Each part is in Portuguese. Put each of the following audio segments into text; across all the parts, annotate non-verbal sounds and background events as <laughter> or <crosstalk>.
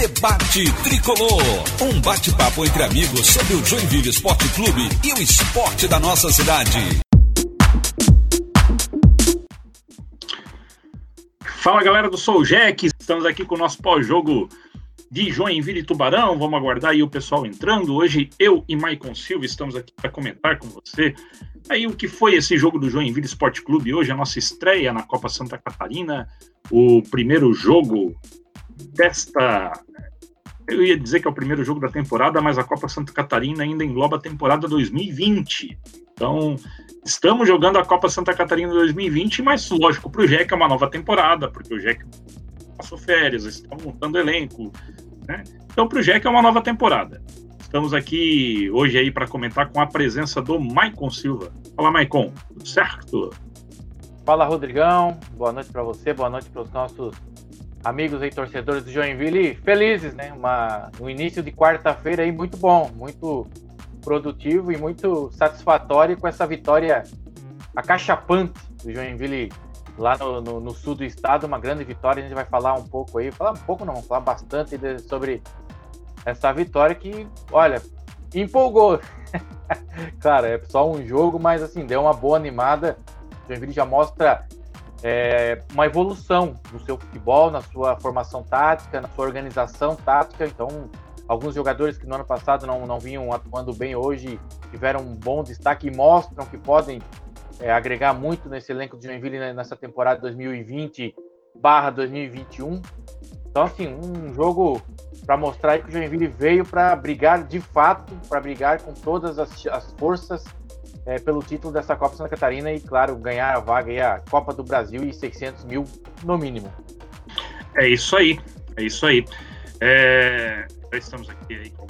Debate Tricolor. Um bate-papo entre amigos sobre o Joinville Esporte Clube e o esporte da nossa cidade. Fala galera do Sou Jack, estamos aqui com o nosso pós-jogo de Joinville e Tubarão. Vamos aguardar aí o pessoal entrando. Hoje eu e Maicon Silva estamos aqui para comentar com você aí o que foi esse jogo do Joinville Esporte Clube hoje, a nossa estreia na Copa Santa Catarina, o primeiro jogo desta. Eu ia dizer que é o primeiro jogo da temporada, mas a Copa Santa Catarina ainda engloba a temporada 2020. Então, estamos jogando a Copa Santa Catarina 2020, mas lógico, para o JEC é uma nova temporada, porque o JEC passou férias, estão montando elenco. Né? Então, para o JEC é uma nova temporada. Estamos aqui hoje aí para comentar com a presença do Maicon Silva. Fala, Maicon, tudo certo? Fala, Rodrigão. Boa noite para você, boa noite para os nossos amigos e torcedores do Joinville, felizes, né? Uma, um início de quarta-feira aí muito bom, muito produtivo e muito satisfatório com essa vitória acachapante do Joinville lá no, no, no, sul do estado, uma grande vitória. A gente vai falar um pouco aí, falar um pouco não, falar bastante de, sobre essa vitória que, olha, empolgou. <laughs> claro, é só um jogo, mas assim, deu uma boa animada. O Joinville já mostra é, uma evolução no seu futebol, na sua formação tática, na sua organização tática. Então, alguns jogadores que no ano passado não, não vinham atuando bem hoje tiveram um bom destaque e mostram que podem é, agregar muito nesse elenco de Joinville nessa temporada 2020 barra 2021. Então, assim, um jogo para mostrar que o Joinville veio para brigar de fato, para brigar com todas as, as forças é, pelo título dessa Copa Santa Catarina e, claro, ganhar a vaga e a Copa do Brasil e 600 mil no mínimo. É isso aí, é isso aí. É, já estamos aqui aí com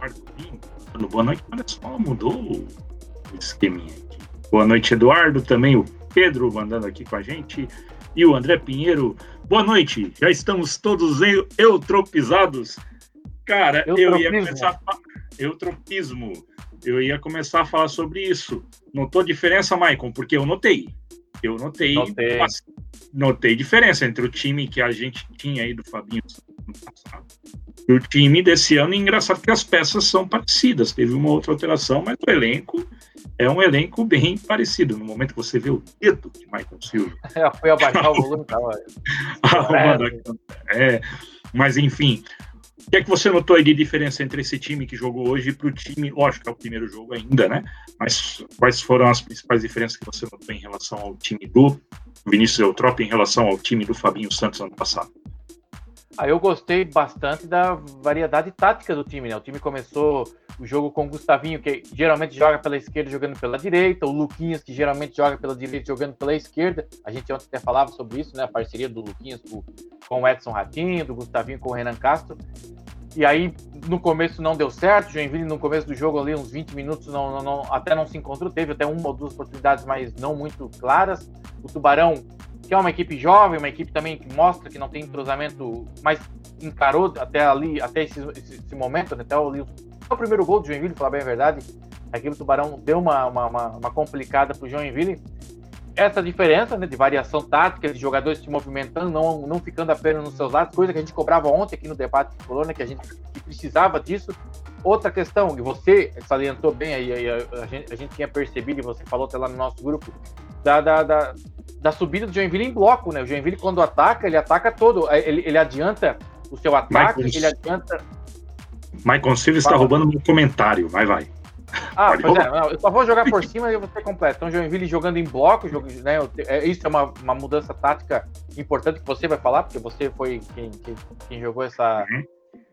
Eduardo Boa noite, olha só, mudou o esqueminha aqui. Boa noite, Eduardo, também o Pedro mandando aqui com a gente e o André Pinheiro. Boa noite, já estamos todos eutropizados. Cara, eu, eu ia começar a... Eutropismo eu ia começar a falar sobre isso. Notou diferença, Maicon? Porque eu notei. Eu notei, notei. notei diferença entre o time que a gente tinha aí do Fabinho no passado e o time desse ano. E engraçado que as peças são parecidas. Teve uma outra alteração, mas o elenco é um elenco bem parecido. No momento que você vê o dedo de Michael Silva. <laughs> É, foi abaixar o volume, tava. <laughs> é, mas enfim, o que é que você notou aí de diferença entre esse time que jogou hoje para o time? Lógico que é o primeiro jogo ainda, né? Mas quais foram as principais diferenças que você notou em relação ao time do Vinícius Eutrop em relação ao time do Fabinho Santos ano passado? Ah, eu gostei bastante da variedade tática do time, né? O time começou o jogo com o Gustavinho, que geralmente joga pela esquerda jogando pela direita, o Luquinhas, que geralmente joga pela direita jogando pela esquerda. A gente ontem até falava sobre isso, né? A parceria do Luquinhas com, com o Edson Ratinho, do Gustavinho com o Renan Castro. E aí, no começo não deu certo. Joinville, no começo do jogo, ali, uns 20 minutos, não, não, não, até não se encontrou. Teve até uma ou duas oportunidades, mas não muito claras. O Tubarão, que é uma equipe jovem, uma equipe também que mostra que não tem entrosamento, mas encarou até ali, até esse, esse, esse momento, né, até ali, o primeiro gol do Joinville, falar bem a verdade. A equipe do Tubarão deu uma, uma, uma, uma complicada para o Joinville essa diferença né, de variação tática, de jogadores se movimentando, não, não ficando apenas nos seus lados, coisa que a gente cobrava ontem aqui no debate de Colônia, que a gente que precisava disso. Outra questão, que você salientou bem aí, a, gente, a, gente, tinha percebido, e você falou até lá no nosso grupo, da, da, da, da, subida do Joinville em bloco, né? O Joinville, quando ataca, ele ataca todo, ele, ele adianta o seu ataque, ele adianta. Michael Silva está roubando meu comentário, vai, vai. Ah, pois é, não, eu só vou jogar por cima e eu vou ter completo. Então, Joinville jogando em bloco, jogo, né, é, isso é uma, uma mudança tática importante que você vai falar, porque você foi quem, quem, quem jogou essa, uhum.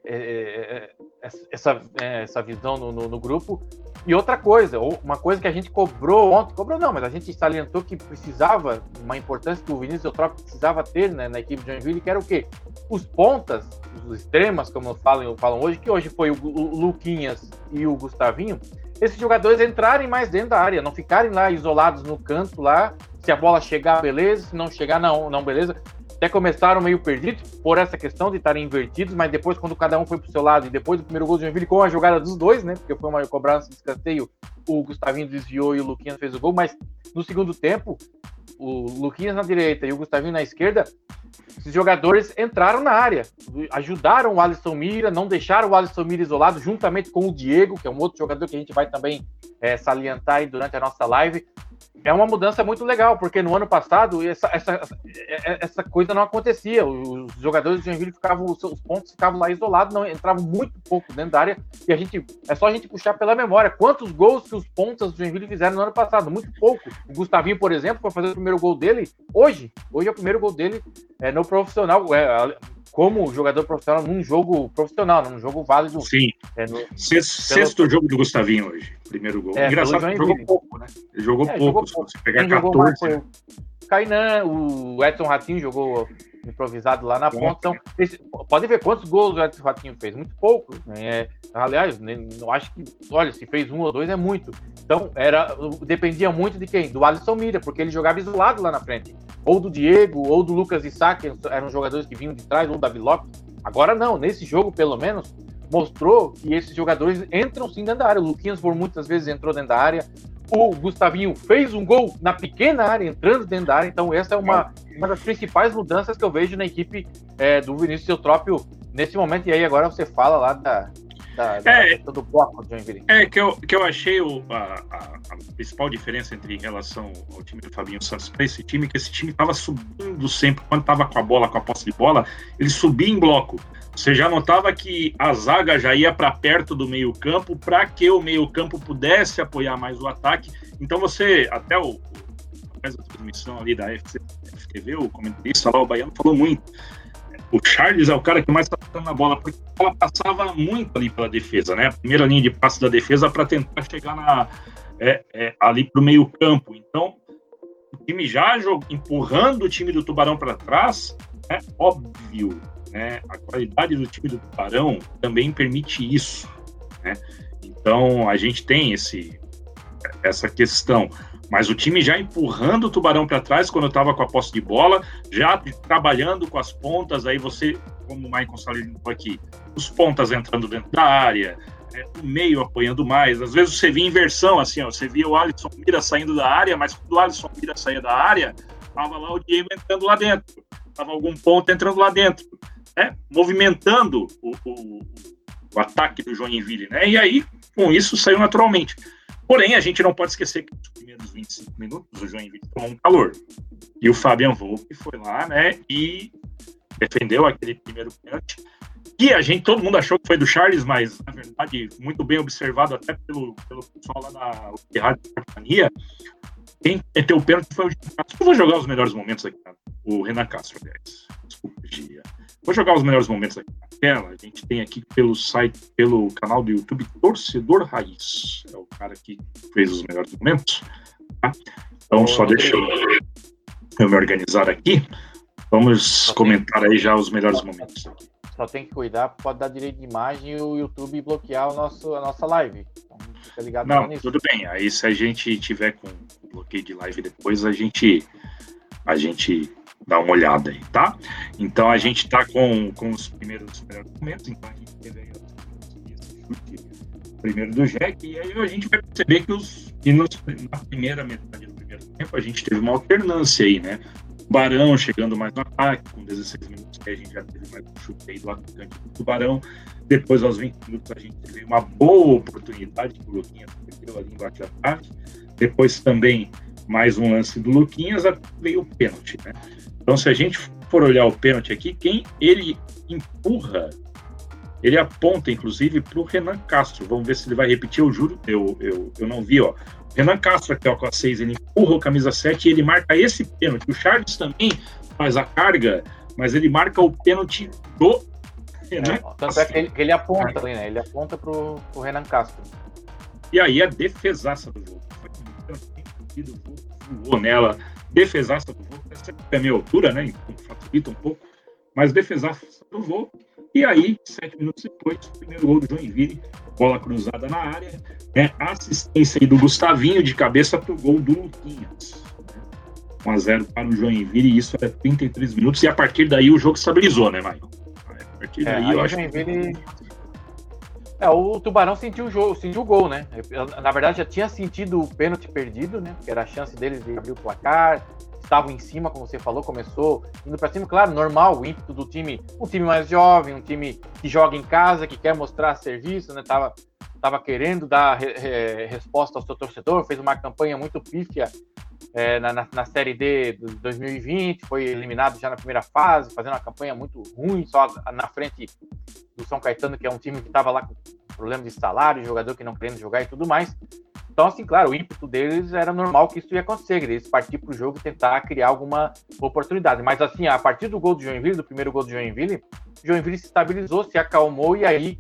É, é, é essa, é, essa visão no, no, no, grupo. E outra coisa, uma coisa que a gente cobrou ontem, cobrou não, mas a gente salientou que precisava, uma importância que o Vinícius Eutrópio precisava ter né, na equipe de Joinville, que era o quê? Os pontas, os extremas, como falam, falam hoje, que hoje foi o, o Luquinhas e o Gustavinho, esses jogadores entrarem mais dentro da área, não ficarem lá isolados no canto lá. Se a bola chegar, beleza. Se não chegar, não, não beleza. Até começaram meio perdidos por essa questão de estarem invertidos, mas depois, quando cada um foi pro seu lado, e depois do primeiro gol do Joinville com a jogada dos dois, né? Porque foi uma cobrança de escanteio, o Gustavinho desviou e o Luquinhas fez o gol, mas no segundo tempo, o Luquinhas na direita e o Gustavinho na esquerda esses jogadores entraram na área, ajudaram o Alisson Mira, não deixaram o Alisson Mira isolado, juntamente com o Diego, que é um outro jogador que a gente vai também é, salientar durante a nossa live é uma mudança muito legal, porque no ano passado essa, essa, essa coisa não acontecia. Os jogadores de Joinville ficavam, os pontos ficavam lá isolados, não entravam muito pouco dentro da área. E a gente é só a gente puxar pela memória quantos gols que os pontas do Joinville fizeram no ano passado, muito pouco. O Gustavinho, por exemplo, foi fazer o primeiro gol dele hoje. Hoje é o primeiro gol dele no profissional. É, como jogador profissional num jogo profissional, num jogo válido. Sim. É, no, sexto, pelo... sexto jogo do Gustavinho hoje, primeiro gol. É, Engraçado, ele jogou pouco, né? Ele jogou é, pouco, jogou se pegar Quem 14. Jogou o Kainan, o Edson Ratinho jogou improvisado lá na ponta. Então, esse, pode ver quantos gols o Edson Ratinho fez. Muito pouco. Né? É, aliás, não acho que. Olha, se fez um ou dois é muito. Então, era, dependia muito de quem? Do Alisson Mira, porque ele jogava isolado lá na frente ou do Diego, ou do Lucas Isaac, eram jogadores que vinham de trás, ou do Davi Lopes. Agora não, nesse jogo, pelo menos, mostrou que esses jogadores entram sim dentro da área. O Luquinhas, por muitas vezes, entrou dentro da área. O Gustavinho fez um gol na pequena área, entrando dentro da área. Então, essa é uma, uma das principais mudanças que eu vejo na equipe é, do Vinícius Eutrópio nesse momento. E aí, agora você fala lá da, da, da é, do bloco de Joinville. É, que eu, que eu achei o, a, a, a, principal diferença entre em relação ao time do Fabinho Santos para esse time, que esse time estava subindo sempre, quando estava com a bola, com a posse de bola, ele subia em bloco. Você já notava que a zaga já ia para perto do meio-campo para que o meio-campo pudesse apoiar mais o ataque. Então você, até o, a transmissão ali da FTV, o comentarista lá, o Baiano, falou muito o Charles é o cara que mais está tocando na bola, porque ela passava muito ali pela defesa, né? A primeira linha de passe da defesa para tentar chegar na, é, é, ali para o meio-campo. Então, o time já empurrando o time do Tubarão para trás, é óbvio, né? A qualidade do time do Tubarão também permite isso, né? Então, a gente tem esse, essa questão mas o time já empurrando o Tubarão para trás quando estava com a posse de bola, já trabalhando com as pontas, aí você, como o Maicon salientou aqui, os pontas entrando dentro da área, é, o meio apoiando mais. Às vezes você via inversão, assim, ó, você via o Alisson Mira saindo da área, mas quando o Alisson Mira saía da área, tava lá o Diego entrando lá dentro, tava algum ponto entrando lá dentro, né? movimentando o, o, o ataque do Joinville, né? E aí, com isso, saiu naturalmente. Porém, a gente não pode esquecer que nos primeiros 25 minutos o Joinville tomou um calor. E o Fabian Volpe foi lá, né, e defendeu aquele primeiro pênalti. Que a gente, todo mundo achou que foi do Charles, mas na verdade, muito bem observado até pelo, pelo pessoal lá da Rádio Companhia. Quem meteu o pênalti foi o Renan Castro. Eu vou jogar os melhores momentos aqui, o Renan Castro, aliás. Desculpa, Gia. Vou jogar os melhores momentos aqui na tela. A gente tem aqui pelo site, pelo canal do YouTube Torcedor Raiz. É o cara que fez os melhores momentos. Tá? Então, só deixa eu, eu, me organizar aqui. Vamos comentar aí já os melhores momentos. Só tem que cuidar, pode dar direito de imagem e o YouTube bloquear o nosso, a nossa live. Então, fica ligado Não, tudo bem. Aí se a gente tiver com bloqueio de live depois, a gente a gente dá uma olhada aí, tá? Então a gente tá com, com os primeiros, primeiros momentos, então a gente teve aí chute primeiro do Jack, e aí a gente vai perceber que, os, que nos, na primeira metade do primeiro tempo a gente teve uma alternância aí, né? O Barão chegando mais no ataque, com 16 minutos que a gente já teve mais um chute aí do atacante do Tubarão. Depois, aos 20 minutos, a gente teve uma boa oportunidade que o Luquinha perdeu ali embaixo da tarde. Depois também mais um lance do Luquinhas, veio o pênalti, né? Então, se a gente for olhar o pênalti aqui, quem ele empurra, ele aponta, inclusive, para o Renan Castro. Vamos ver se ele vai repetir, eu juro, eu, eu, eu não vi, ó. Renan Castro aqui, ó, com a 6, ele empurra o camisa 7 e ele marca esse pênalti. O Charles também faz a carga, mas ele marca o pênalti do Renan é, Tanto é que ele, que ele aponta ali, né? Ele aponta pro, pro Renan Castro. E aí a defesaça do jogo. Foi voou nela, defesaça do voo, é a minha altura, né? Então facilita um pouco, mas defesaça do voo. E aí, sete minutos depois, o primeiro gol do Joinville, bola cruzada na área, né? assistência aí do Gustavinho de cabeça para o gol do Luquinhas. 1 a 0 para o Joinville, e isso é 33 minutos, e a partir daí o jogo estabilizou, né, Michael? A partir é, daí eu acho Joinville... que. É, o Tubarão sentiu o jogo, sentiu o gol, né? Na verdade, já tinha sentido o pênalti perdido, né? Que era a chance deles de abrir o placar, estavam em cima, como você falou, começou indo para cima, claro, normal, o ímpeto do time, um time mais jovem, um time que joga em casa, que quer mostrar serviço, né? Tava, tava querendo dar re, re, resposta ao seu torcedor, fez uma campanha muito pífia é, na, na, na, Série D de 2020, foi eliminado já na primeira fase, fazendo uma campanha muito ruim, só na frente do São Caetano, que é um time que estava lá com problema de salário, jogador que não querendo jogar e tudo mais. Então, assim, claro, o ímpeto deles era normal que isso ia acontecer, eles partir para o jogo e tentar criar alguma oportunidade. Mas, assim, a partir do gol do Joinville, do primeiro gol do Joinville, o Joinville se estabilizou, se acalmou e aí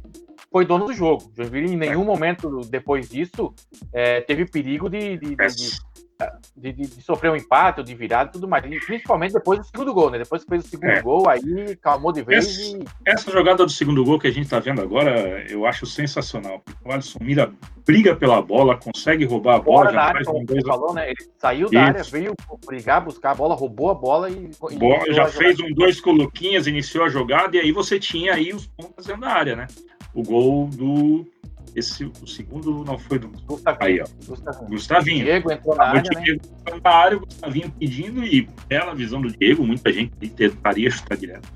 foi dono do jogo. Joinville, em nenhum momento depois disso, é, teve perigo de, de, de, de sofrer um empate de virada e tudo mais. E principalmente depois do segundo gol, né? Depois que fez o segundo é. gol, aí calmou de vez. Essa, e... essa, jogada do segundo gol que a gente está vendo agora, eu acho sensacional. O Alisson Mira briga pela bola, consegue roubar a bola. já área, como você falou, né? Ele saiu da Isso. área, veio brigar, buscar a bola, roubou a bola e. Já fez um dois coloquinhas, iniciou a jogada e aí você tinha aí os pontos dentro da área, né? O gol do esse, o segundo não foi do. Gustavinho. Aí, ó. Gustavinho. Gustavinho. Diego entrou na área, né? Diego né? na área, o Gustavinho pedindo e bela visão do Diego. Muita gente tentaria chutar direto.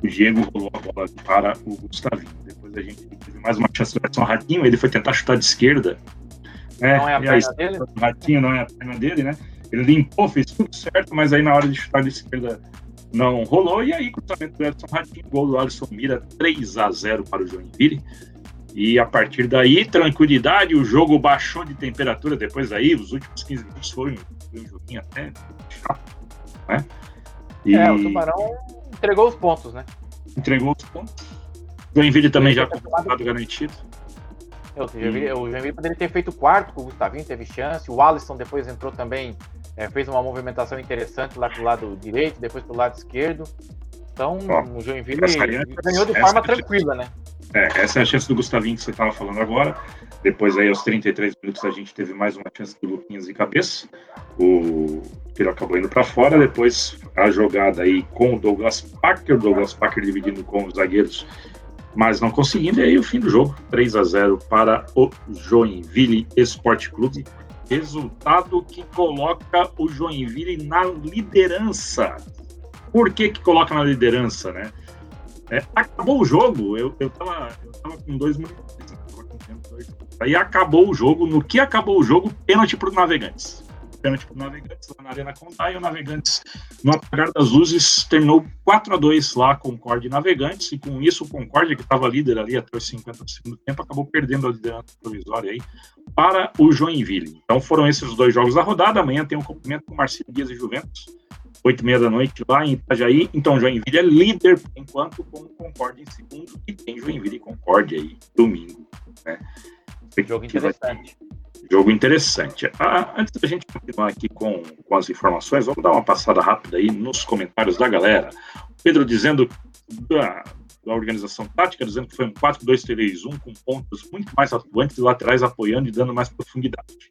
O Diego rolou a bola para o Gustavinho. Depois a gente teve mais uma chance do Edson Ratinho. Ele foi tentar chutar de esquerda. Né? Não é a perna aí, dele? O Ratinho não é a perna dele, né? Ele limpou, fez tudo certo, mas aí na hora de chutar de esquerda não rolou. E aí, cruzamento do Edson Ratinho, gol do Alisson Mira, 3 a 0 para o Joinville. E a partir daí, tranquilidade, o jogo baixou de temperatura. Depois aí, os últimos 15 minutos foi um, um joguinho até chato, né? E... É, o Tubarão entregou os pontos, né? Entregou os pontos. O Joinville também já com resultado garantido. É, o Joinville, o Joinville poderia ter feito quarto com o Gustavinho, teve chance. O Alisson depois entrou também, é, fez uma movimentação interessante lá pro lado direito, depois pro lado esquerdo. Então, Ó, o Joinville ganhou de forma tranquila, né? É, essa é a chance do Gustavinho que você estava falando agora. Depois aí, aos 33 minutos, a gente teve mais uma chance do Luquinhas de cabeça. O Piro acabou indo para fora. Depois, a jogada aí com o Douglas Packer. O Douglas Packer dividindo com os zagueiros, mas não conseguindo. E aí, o fim do jogo, 3 a 0 para o Joinville Esporte Clube. Resultado que coloca o Joinville na liderança. Por que que coloca na liderança, né? É, acabou o jogo, eu, eu, tava, eu tava com dois minutos. Aí acabou o jogo. No que acabou o jogo, pênalti para os navegantes. Pênalti para os navegantes lá na Arena Condá e o Navegantes, no apagar das luzes, terminou 4 a 2 lá, Concorde e Navegantes. E com isso, o Concorde, que estava líder ali até os 50 do segundo tempo, acabou perdendo a liderança provisória aí para o Joinville. Então foram esses os dois jogos da rodada. Amanhã tem um cumprimento com Marcelo Dias e Juventus. 8 e meia da noite lá em Itajaí. Então, Joinville é líder por enquanto, com o Concorde em segundo, e tem Joinville e Concorde aí domingo. Né? Jogo interessante. Jogo interessante. Ah, antes da gente continuar aqui com, com as informações, vamos dar uma passada rápida aí nos comentários da galera. Pedro dizendo da, da organização tática, dizendo que foi um 4-2-3-1 com pontos muito mais atuantes e laterais apoiando e dando mais profundidade.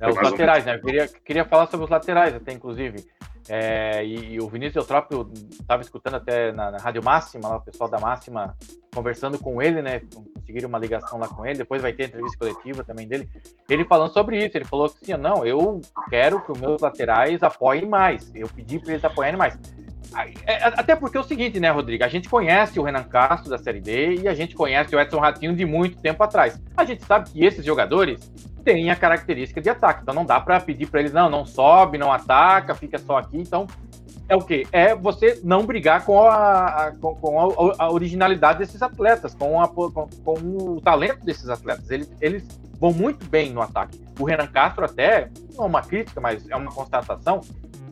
É, os laterais, né? Eu queria, queria falar sobre os laterais até, inclusive. É, e, e, o Vinícius Eutrópio estava escutando até na, na, Rádio Máxima, lá, o pessoal da Máxima conversando com ele, né? Conseguiram uma ligação lá com ele, depois vai ter entrevista coletiva também dele. Ele falando sobre isso, ele falou que assim, não, eu quero que os meus laterais apoiem mais. Eu pedi para eles apoiarem mais. É, até porque é o seguinte, né, Rodrigo? A gente conhece o Renan Castro da Série D e a gente conhece o Edson Ratinho de muito tempo atrás. A gente sabe que esses jogadores têm a característica de ataque, então não dá para pedir para eles, não, não sobe, não ataca, fica só aqui. Então, é o quê? É você não brigar com a, a com, com a, a, originalidade desses atletas, com, a, com, com, o talento desses atletas. Eles, eles vão muito bem no ataque. O Renan Castro, até, não é uma crítica, mas é uma constatação,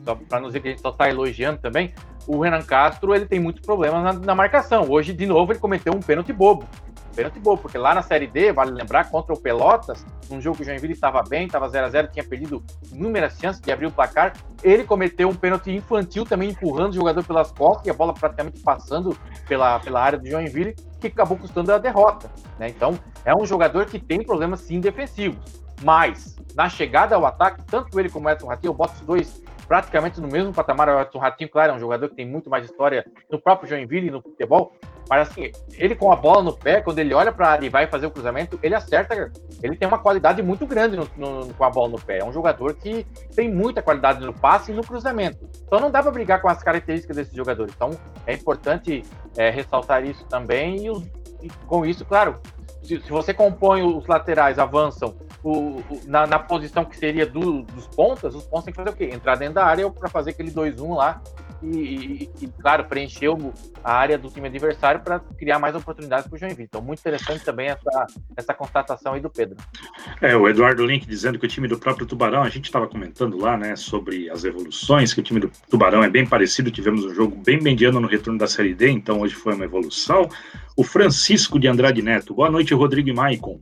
só para não dizer que a gente só está elogiando também, o Renan Castro ele tem muitos problemas na, na, marcação. Hoje, de novo, ele cometeu um pênalti bobo. pênalti bobo, porque lá na Série D, vale lembrar, contra o Pelotas, num jogo que o Joinville estava bem, estava 0 a 0 tinha perdido inúmeras chances de abrir o placar, ele cometeu um pênalti infantil também, empurrando o jogador pelas costas e a bola praticamente passando pela, pela área do Joinville, que acabou custando a derrota. Né? Então, é um jogador que tem problemas sim defensivos. Mas, na chegada ao ataque, tanto ele como o Edson Ratinho, eu boto os dois praticamente no mesmo patamar. O Edson Ratinho, claro, é um jogador que tem muito mais história no próprio Joinville e no futebol. Mas assim, ele com a bola no pé, quando ele olha para área e vai fazer o cruzamento, ele acerta ele tem uma qualidade muito grande no, no, com a bola no pé. É um jogador que tem muita qualidade no passe e no cruzamento. Então não dá para brigar com as características desse jogador. Então é importante é, ressaltar isso também. E, e, com isso, claro, se, se, você compõe os laterais, avançam o, o, na, na, posição que seria do, dos pontas, os pontos têm que fazer o quê? Entrar dentro da área para fazer aquele 2-1 lá e, e, e, claro, preencheu a área do time adversário para criar mais oportunidades para o Joinville. Então, muito interessante também essa, essa constatação aí do Pedro. É, o Eduardo Link dizendo que o time do próprio Tubarão, a gente estava comentando lá, né, sobre as evoluções, que o time do Tubarão é bem parecido, tivemos um jogo bem mediano no retorno da Série D, então hoje foi uma evolução. O Francisco de Andrade Neto, boa noite, Rodrigo e Maicon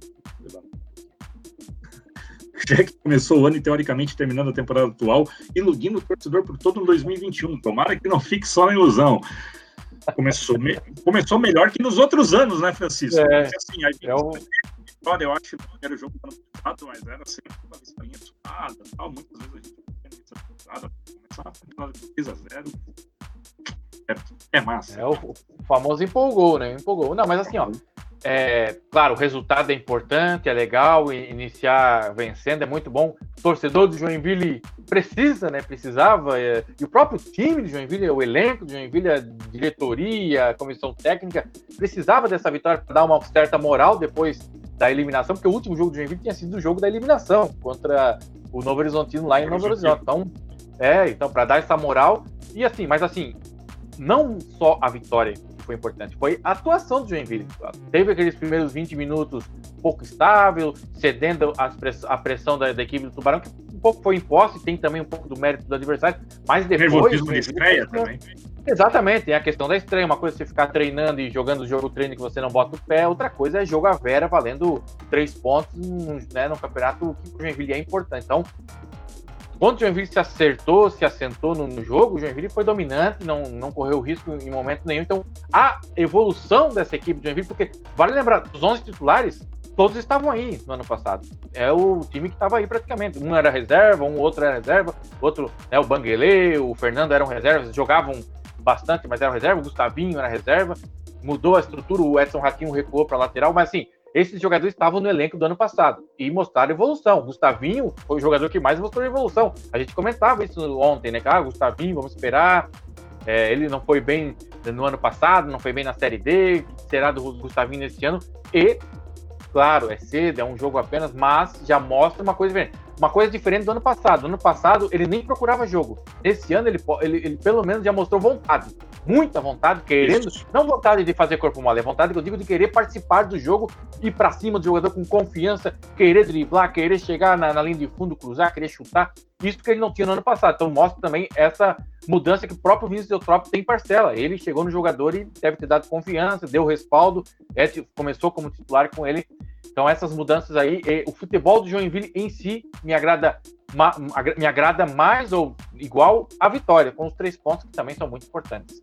já que começou o ano e teoricamente terminando a temporada atual, iludindo o torcedor por todo o 2021. Tomara que não fique só na ilusão. Começou, me... começou melhor que nos outros anos, né, Francisco? É, assim, a gente é o... vitória, eu acho que não era o jogo do ano passado, mas era sempre uma vitória suada, tal. Muitas vezes a gente tinha suada, começar a 3 a 0 é, é massa. É o famoso empolgou, né? Empolgou. Não, mas assim, ó, é, claro, o resultado é importante, é legal, iniciar vencendo é muito bom. O torcedor do Joinville precisa, né? Precisava, é, e o próprio time do Joinville, o elenco do Joinville, a diretoria, a comissão técnica, precisava dessa vitória para dar uma certa moral depois da eliminação, porque o último jogo do Joinville tinha sido o jogo da eliminação contra o Novo Horizontino lá em Novo Horizonte. Então, é, então, para dar essa moral, e assim, mas assim, não só a vitória foi importante, foi a atuação do Joinville. Teve aqueles primeiros 20 minutos pouco estável, cedendo a pressão da, da equipe do Tubarão, que um pouco foi imposto e tem também um pouco do mérito do adversário, mas depois... de estreia também. Exatamente, tem a questão da estreia. Uma coisa é você ficar treinando e jogando o jogo treino que você não bota o pé, outra coisa é jogar vera valendo três pontos né, no campeonato que o Joinville é importante. Então, quando o Joinville se acertou, se assentou no, no, jogo, o Joinville foi dominante, não, não correu risco em momento nenhum. Então, a evolução dessa equipe do Joinville, porque vale lembrar, os 11 titulares, todos estavam aí no ano passado. É o time que estava aí praticamente. Um era reserva, um outro era reserva, outro, né, o Banguele, o Fernando eram reservas, jogavam bastante, mas eram reserva, o Gustavinho era reserva. Mudou a estrutura, o Edson Raquinho recuou para lateral, mas assim, esses jogadores estavam no elenco do ano passado e mostraram evolução. Gustavinho foi o jogador que mais mostrou evolução. A gente comentava isso ontem, né? Ah, Gustavinho, vamos esperar. É, ele não foi bem no ano passado, não foi bem na Série D. Será do Gustavinho nesse ano? E, claro, é cedo, é um jogo apenas, mas já mostra uma coisa diferente. Uma coisa diferente do ano passado. No ano passado, ele nem procurava jogo. Esse ano, ele, ele, ele pelo menos já mostrou vontade muita vontade, querendo, Isso. não vontade de fazer corpo mole, é vontade que eu digo de querer participar do jogo, ir para cima do jogador com confiança, querer driblar, querer chegar na, na linha de fundo, cruzar, querer chutar. Isso que ele não tinha no ano passado. Então mostra também essa mudança que o próprio Vinícius Eutrópio tem parcela. Ele chegou no jogador e deve ter dado confiança, deu respaldo, é, começou como titular com ele. Então essas mudanças aí, o futebol do Joinville em si me agrada me agrada mais ou igual a vitória, com os três pontos que também são muito importantes.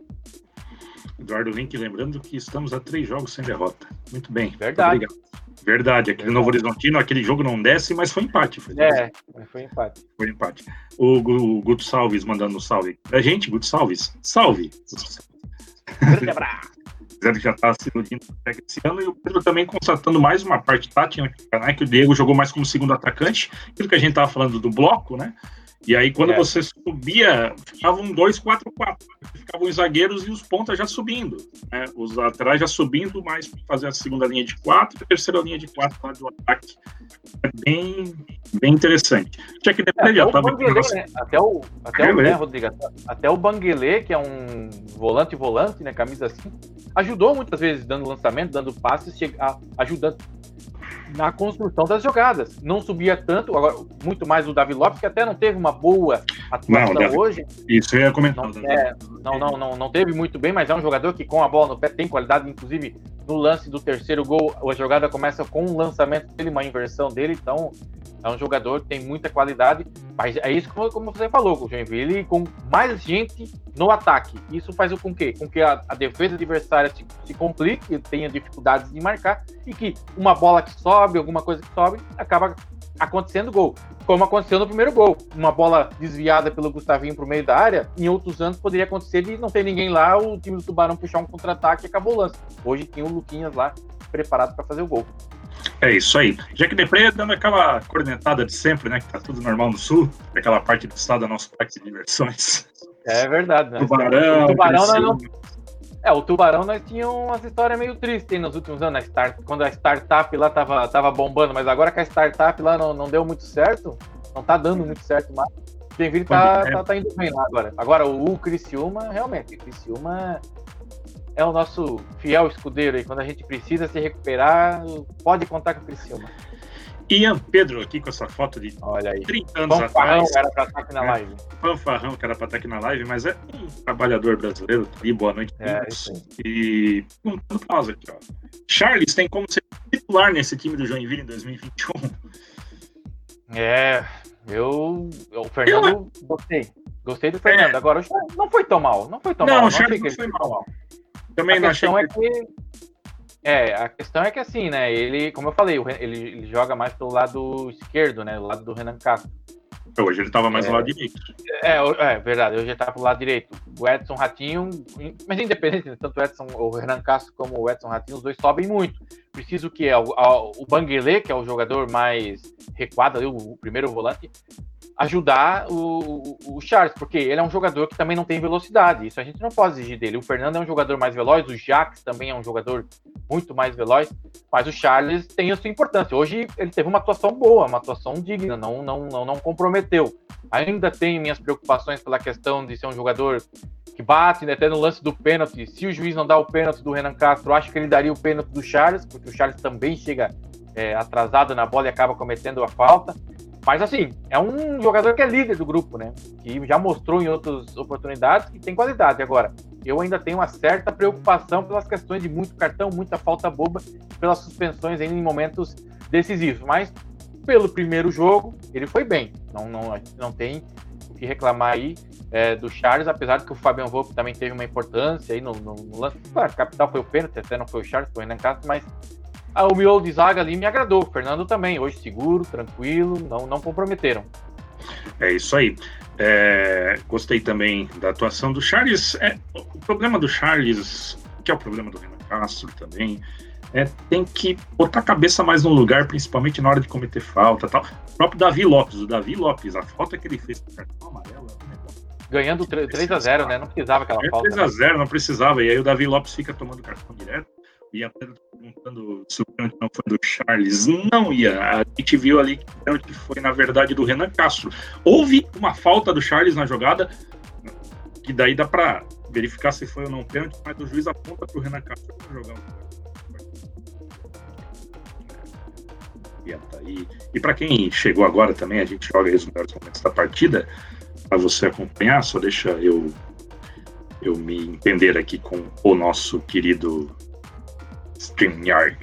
Eduardo Link, lembrando que estamos a três jogos sem derrota. Muito bem. Verdade. Muito Verdade, aquele Novo Horizontino, aquele jogo não desce, mas foi empate. Foi é, foi empate. Foi empate. O, o Guto Salves mandando um salve pra gente, Guto Salves. Salve! Grande abraço! <laughs> Que já está se iludindo esse ano, e o Pedro também constatando mais uma parte tática, né, que o Diego jogou mais como segundo atacante, aquilo que a gente estava falando do bloco, né? E aí, quando é. você subia, ficava um 2-4-4. Ficavam os zagueiros e os pontas já subindo. Né? Os laterais já subindo, mais para fazer a segunda linha de quatro e a terceira linha de quatro para o ataque. É bem, bem interessante. Já que depois é, já estava. Né? Até o, até o né, Rodrigo? Até o Banguele, que é um volante-volante, né? Camisa assim, ajudou muitas vezes dando lançamento, dando passes, ajudando na construção das jogadas. Não subia tanto, agora muito mais o Davi Lopes, que até não teve uma boa atuação não, hoje. Isso eu ia comentar. Não, é, não, não, não, não teve muito bem, mas é um jogador que com a bola no pé tem qualidade, inclusive no lance do terceiro gol, a jogada começa com um lançamento dele, uma inversão dele, então é um jogador que tem muita qualidade, mas é isso como, como você falou, o Joinville com mais gente no ataque. Isso faz com que, com que a, a defesa adversária se, se complique, tenha dificuldades de marcar e que uma bola que sobe, alguma coisa que sobe, acaba acontecendo gol. Como aconteceu no primeiro gol. Uma bola desviada pelo Gustavinho para o meio da área, em outros anos poderia acontecer de não ter ninguém lá, o time do Tubarão puxar um contra-ataque e acabou o lance. Hoje tem o Luquinhas lá preparado para fazer o gol. É isso aí. Jack Depre dando aquela cornetada de sempre, né? Que tá tudo normal no sul, aquela parte do estado da nossa parque de diversões. É verdade, né? Tubarão. Tubarão nós não... É, o Tubarão nós tínhamos umas histórias meio tristes nos últimos anos, a start... quando a startup lá tava, tava bombando, mas agora que a startup lá não, não deu muito certo, não tá dando muito certo mais. O Joinville tá, tá, tá, indo bem lá agora. Agora, o Criciúma, realmente, o Criciúma é o nosso fiel escudeiro aí. Quando a gente precisa se recuperar, pode contar com o Criciúma. Ian Pedro aqui com essa foto de Olha aí. 30 anos Fanfarrão atrás. era pra estar aqui na É. live. Fanfarrão que era pra estar aqui na live, mas é um trabalhador brasileiro. E boa noite. É. E perguntando pra nós aqui, ó. Charles tem como ser titular nesse time do Joinville em 2021? É, eu. O Fernando, gostei. Gostei do Fernando. É. Agora, não foi tão mal. Não foi tão não, mal. o Não Charles não que foi mal. Também a não achei questão é que... É, a questão é que assim, né? Ele, como eu falei, o ele, ele joga mais pelo lado esquerdo, né? Do lado do Renan Castro. Hoje ele tava mais É. do lado direito. É, o- é verdade, eu já tava pro lado direito. O Edson Ratinho, mas independente, né, tanto o Edson, o Renan Castro como o Edson Ratinho, os dois sobem muito. Preciso que é o, a- o Banguele, que é o jogador mais recuado ali, o, o primeiro volante, ajudar o, o, o Charles, porque ele é um jogador que também não tem velocidade. Isso a gente não pode exigir dele. O Fernando é um jogador mais veloz, o Jacques também é um jogador muito mais veloz, mas o Charles tem a sua importância. Hoje ele teve uma atuação boa, uma atuação digna, não, não, não, não comprometeu. Ainda tenho minhas preocupações pela questão de ser um jogador que bate, né, até no lance do pênalti. Se o juiz não dá o pênalti do Renan Castro, acho que ele daria o pênalti do Charles, porque o Charles também chega é, atrasado na bola e acaba cometendo a falta. Mas assim, é um jogador que é líder do grupo, né? Que já mostrou em outras oportunidades que tem qualidade. Agora, eu ainda tenho uma certa preocupação pelas questões de muito cartão, muita falta boba, pelas suspensões ainda em momentos decisivos. Mas pelo primeiro jogo, ele foi bem. Não, não, não tem o que reclamar aí é, do Charles, apesar de que o Fabian Volpe também teve uma importância aí no, no, no lance. Claro, capital foi o pênalti, até não foi o Charles, foi o Renan Castro, mas o miolo de zaga ali me agradou. O Fernando também, hoje seguro, tranquilo, não, não comprometeram. É isso aí. É, gostei também da atuação do Charles. É, o problema do Charles, que é o problema do Renan Castro também, é tem que botar a cabeça mais no lugar, principalmente na hora de cometer falta tal. O próprio Davi Lopes, o Davi Lopes, a falta que ele fez com o cartão amarelo é um negócio. Ganhando 3 a 0 né? Não precisava aquela falta. 3x0, não precisava. E aí o Davi Lopes fica tomando cartão direto. E a Pedro perguntando se o pênalti não foi do Charles. Não ia. A gente viu ali que o pênalti foi, na verdade, do Renan Castro. Houve uma falta do Charles na jogada, que daí dá pra verificar se foi ou não pênalti, mas o juiz aponta pro Renan Castro jogar o e tá. E para quem chegou agora também, a gente joga os melhores momentos da partida para você acompanhar. Só deixa eu eu me entender aqui com o nosso querido StreamYard.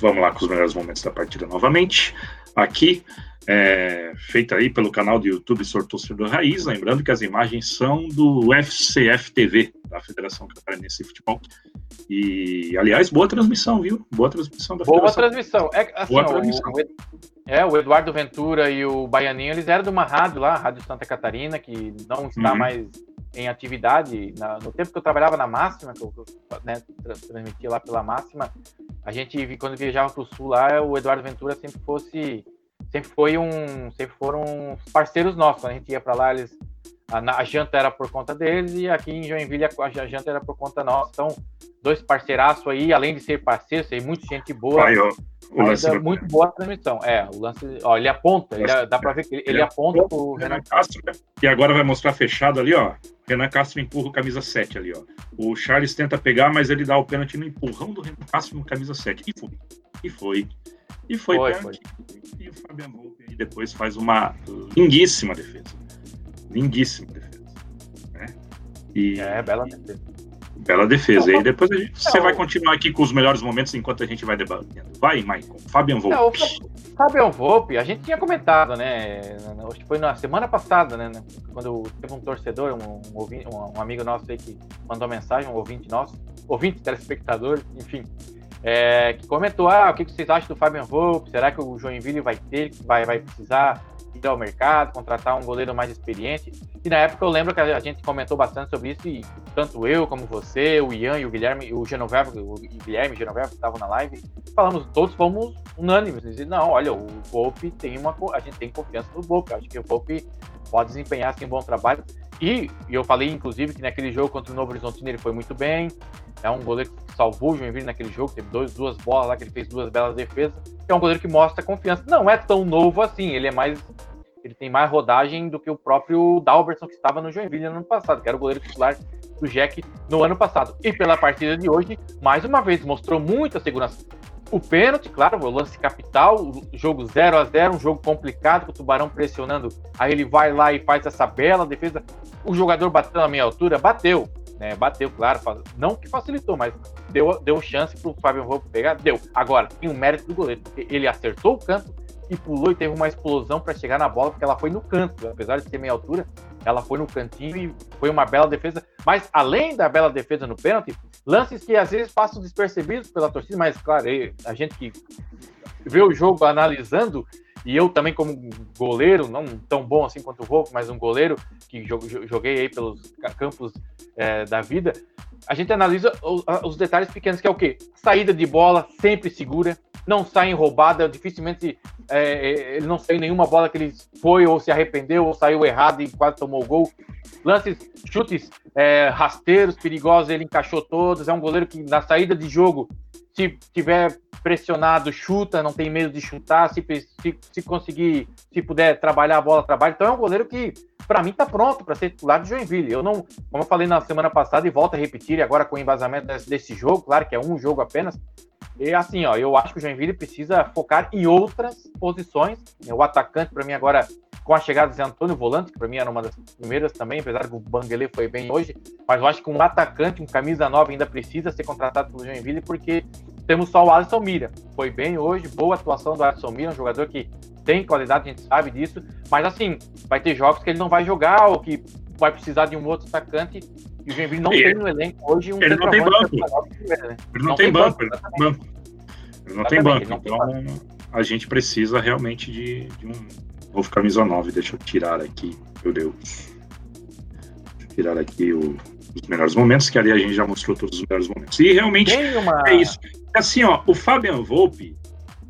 Vamos lá com os melhores momentos da partida novamente. Aqui, é, feita aí pelo canal do YouTube Sortorcedor Raiz. Lembrando que as imagens são do FCF TV, da Federação Catarinense de Futebol. E, aliás, boa transmissão, viu? Boa transmissão da Boa Federação. transmissão. É, assim, Boa ó, transmissão. O, é, o Eduardo Ventura e o Baianinho, eles eram de uma rádio lá, Rádio Santa Catarina, que não está Uhum. mais em atividade. Na- no tempo que eu trabalhava na Máxima, que eu, né, tra- transmitia lá pela Máxima, a gente, quando viajava para o Sul lá, o Eduardo Ventura sempre fosse, sempre foi um, sempre foram parceiros nossos. Quando a gente ia para lá, eles a, a janta era por conta deles e aqui em Joinville a, a janta era por conta nossa. Então, dois parceiraços aí, além de ser parceiros, tem muita gente boa. Ó, o lance do- muito boa a transmissão. É, o lance. Ó, ele aponta, ele, dá pra ver que ele, ele aponta pro o Renan Castro, né? e agora vai mostrar fechado ali, ó. Renan Castro empurra o camisa 7 ali, ó. O Charles tenta pegar, mas ele dá o pênalti no empurrão do Renan Castro no camisa 7. E foi. E foi. E foi, Foi, pênalti. E o Volpe depois faz uma lindíssima defesa. Lindíssima defesa. Né? E É, bela defesa. Bela defesa. Não, E depois a gente, você vai continuar aqui com os melhores momentos enquanto a gente vai debatendo. Vai, Maicon. Fabian Volpe. Não, Fabian Volpe, a gente tinha comentado, né? Acho que foi na semana passada, né? Quando teve um torcedor, um, um, um- amigo nosso aí que mandou mensagem, um ouvinte nosso, ouvinte, telespectador, enfim, é, que comentou: ah, o que que vocês acham do Fabian Volpe? Será que o Joinville vai ter, vai, vai precisar ao mercado, contratar um goleiro mais experiente. E na época eu lembro que a gente comentou bastante sobre isso, e tanto eu como você, o Ian e o Guilherme, o Genovevo, o Guilherme e o Genovevo que estavam na live, falamos, todos fomos unânimes. Dizer, não, olha, o Volpe tem uma. A gente tem confiança no Volpe. Acho que o Volpe pode desempenhar assim, um bom trabalho. E, e, eu falei, inclusive, que naquele jogo contra o Novo Horizontino ele foi muito bem. É um goleiro que salvou o Joinville naquele jogo, teve dois, duas bolas lá que ele fez duas belas defesas. É um goleiro que mostra confiança. Não é tão novo assim, ele é mais. Ele tem mais rodagem do que o próprio Dalberson que estava no Joinville no ano passado, que era o goleiro titular do Jack no ano passado. E pela partida de hoje, mais uma vez, mostrou muita segurança. O pênalti, claro, o lance capital, o jogo 0 a 0 um jogo complicado, com o Tubarão pressionando. Aí ele vai lá e faz essa bela defesa. O jogador bateu na minha altura, bateu, né? Bateu, claro, não que facilitou, mas deu, deu chance pro Fábio Roupo pegar, deu. Agora, tem o mérito do goleiro, ele acertou o canto e pulou e teve uma explosão para chegar na bola, porque ela foi no canto, apesar de ter meia altura, ela foi no cantinho e foi uma bela defesa. Mas além da bela defesa no pênalti, lances que às vezes passam despercebidos pela torcida, mas claro, a gente que vê o jogo analisando, e eu também como goleiro, não tão bom assim quanto o Volco, mas um goleiro que joguei aí pelos campos é, da vida, a gente analisa os, detalhes pequenos, que é o quê? Saída de bola sempre segura, não sai roubada, dificilmente é, é, ele não saiu nenhuma bola que ele foi ou se arrependeu ou saiu errado e quase tomou o gol. Lances, chutes é, rasteiros, perigosos, ele encaixou todos. É um goleiro que na saída de jogo, se tiver pressionado, chuta, não tem medo de chutar. Se, se, se conseguir, se puder trabalhar a bola, trabalha. Então é um goleiro que, para mim, está pronto para ser titular de Joinville. Eu não, como eu falei na semana passada e volto a repetir, e agora com o embasamento desse, desse jogo, claro que é um jogo apenas, e assim, ó, eu acho que o Joinville precisa focar em outras posições. O atacante, para mim, agora, com a chegada de Antônio Volante, que para mim era uma das primeiras também, apesar que o Banguele foi bem hoje, mas eu acho que um atacante, um camisa nova, ainda precisa ser contratado pelo Joinville, porque temos só o Alisson Mira. Foi bem hoje, boa atuação do Alisson Mira, um jogador que tem qualidade, a gente sabe disso, mas assim, vai ter jogos que ele não vai jogar, ou que vai precisar de um outro atacante e o Joinville não e tem no elenco hoje um ele não tem banco. Né? Ele não, tem, banco. Ele não tem banco. Ele não tem banco. Então a gente precisa realmente de, de um novo camisa 9. Deixa eu tirar aqui, meu Deus. Deixa eu tirar aqui o, os melhores momentos, que ali a gente já mostrou todos os melhores momentos. E realmente uma... é isso. Assim, ó, o Fabian Volpe,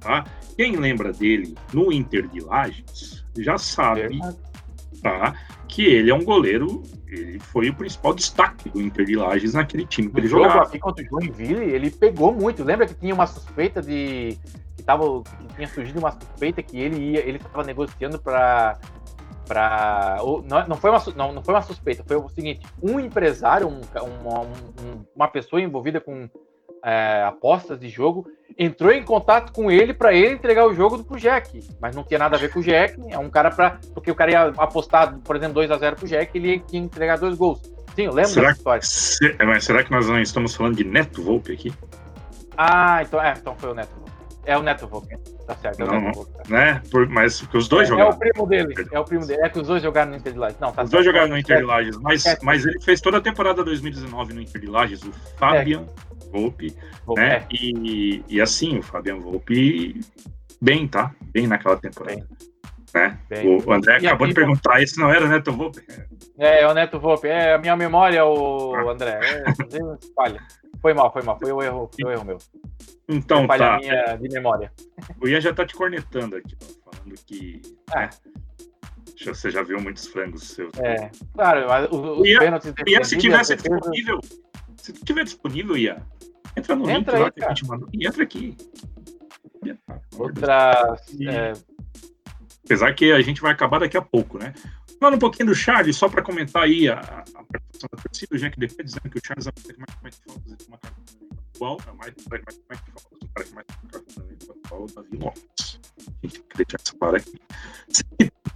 tá? Quem lembra dele no Inter de Lages já sabe, tá? Que ele é um goleiro ele foi o principal destaque do Inter de Lages naquele time que ele jogo jogava. aqui contra o Joinville, ele pegou muito. Lembra que tinha uma suspeita de que tava que tinha surgido uma suspeita que ele ia, ele estava negociando para para não, não foi uma não, não foi uma suspeita, foi o seguinte, um empresário, um, um, uma pessoa envolvida com é, apostas de jogo, entrou em contato com ele para ele entregar o jogo pro Jack, mas não tinha nada a ver com o Jack, é um cara para porque o cara ia apostar, por exemplo, 2 a 0 pro Jack, ele ia entregar dois gols. Sim, eu lembro será dessa história. Se, mas será que nós não estamos falando de Neto Volpe aqui? Ah, então é, então foi o Neto Volpe. É o Neto Volpe. Tá certo, é o não, Neto Volpe. Tá. Né? Por, mas porque os dois é, jogaram. É o primo dele, é o primo dele. É que os dois jogaram no Inter de Lages. Não, tá Os certo. dois jogaram no Inter de Lages, mas, é. mas ele fez toda a temporada 2019 no Inter de Lages, o Fabian é. Volpe, Volpe né? É. E, e assim, o Fabian Volpe bem, tá? Bem naquela temporada. Né? O André e acabou aqui, de perguntar, esse não era o Neto Volpe? É, é o Neto Volpe. É a minha memória, o ah. André. É, espalha. Foi mal, foi mal. Foi o erro, foi o erro meu. Então, foi tá. minha de memória. O Ian já tá te cornetando aqui, falando que. Ah. Né? Você já viu muitos frangos seus. É, claro, os, os Ian, pênaltis. Ian, se tivesse disponível, se tiver disponível, Ian, Entra no entra link aí, lá que a gente mandou e entra aqui. Outra. É... Apesar que a gente vai acabar daqui a pouco, né? Falando um pouquinho do Charles, só para comentar aí a, a participação da torcida, o Jack DP dizendo que o Charles é o mais mais faltas de uma carta atual, é mais mais mais faltas, o cara que mais carta atual, Davi Lopes. A gente tem que deixar essa clara aqui. Se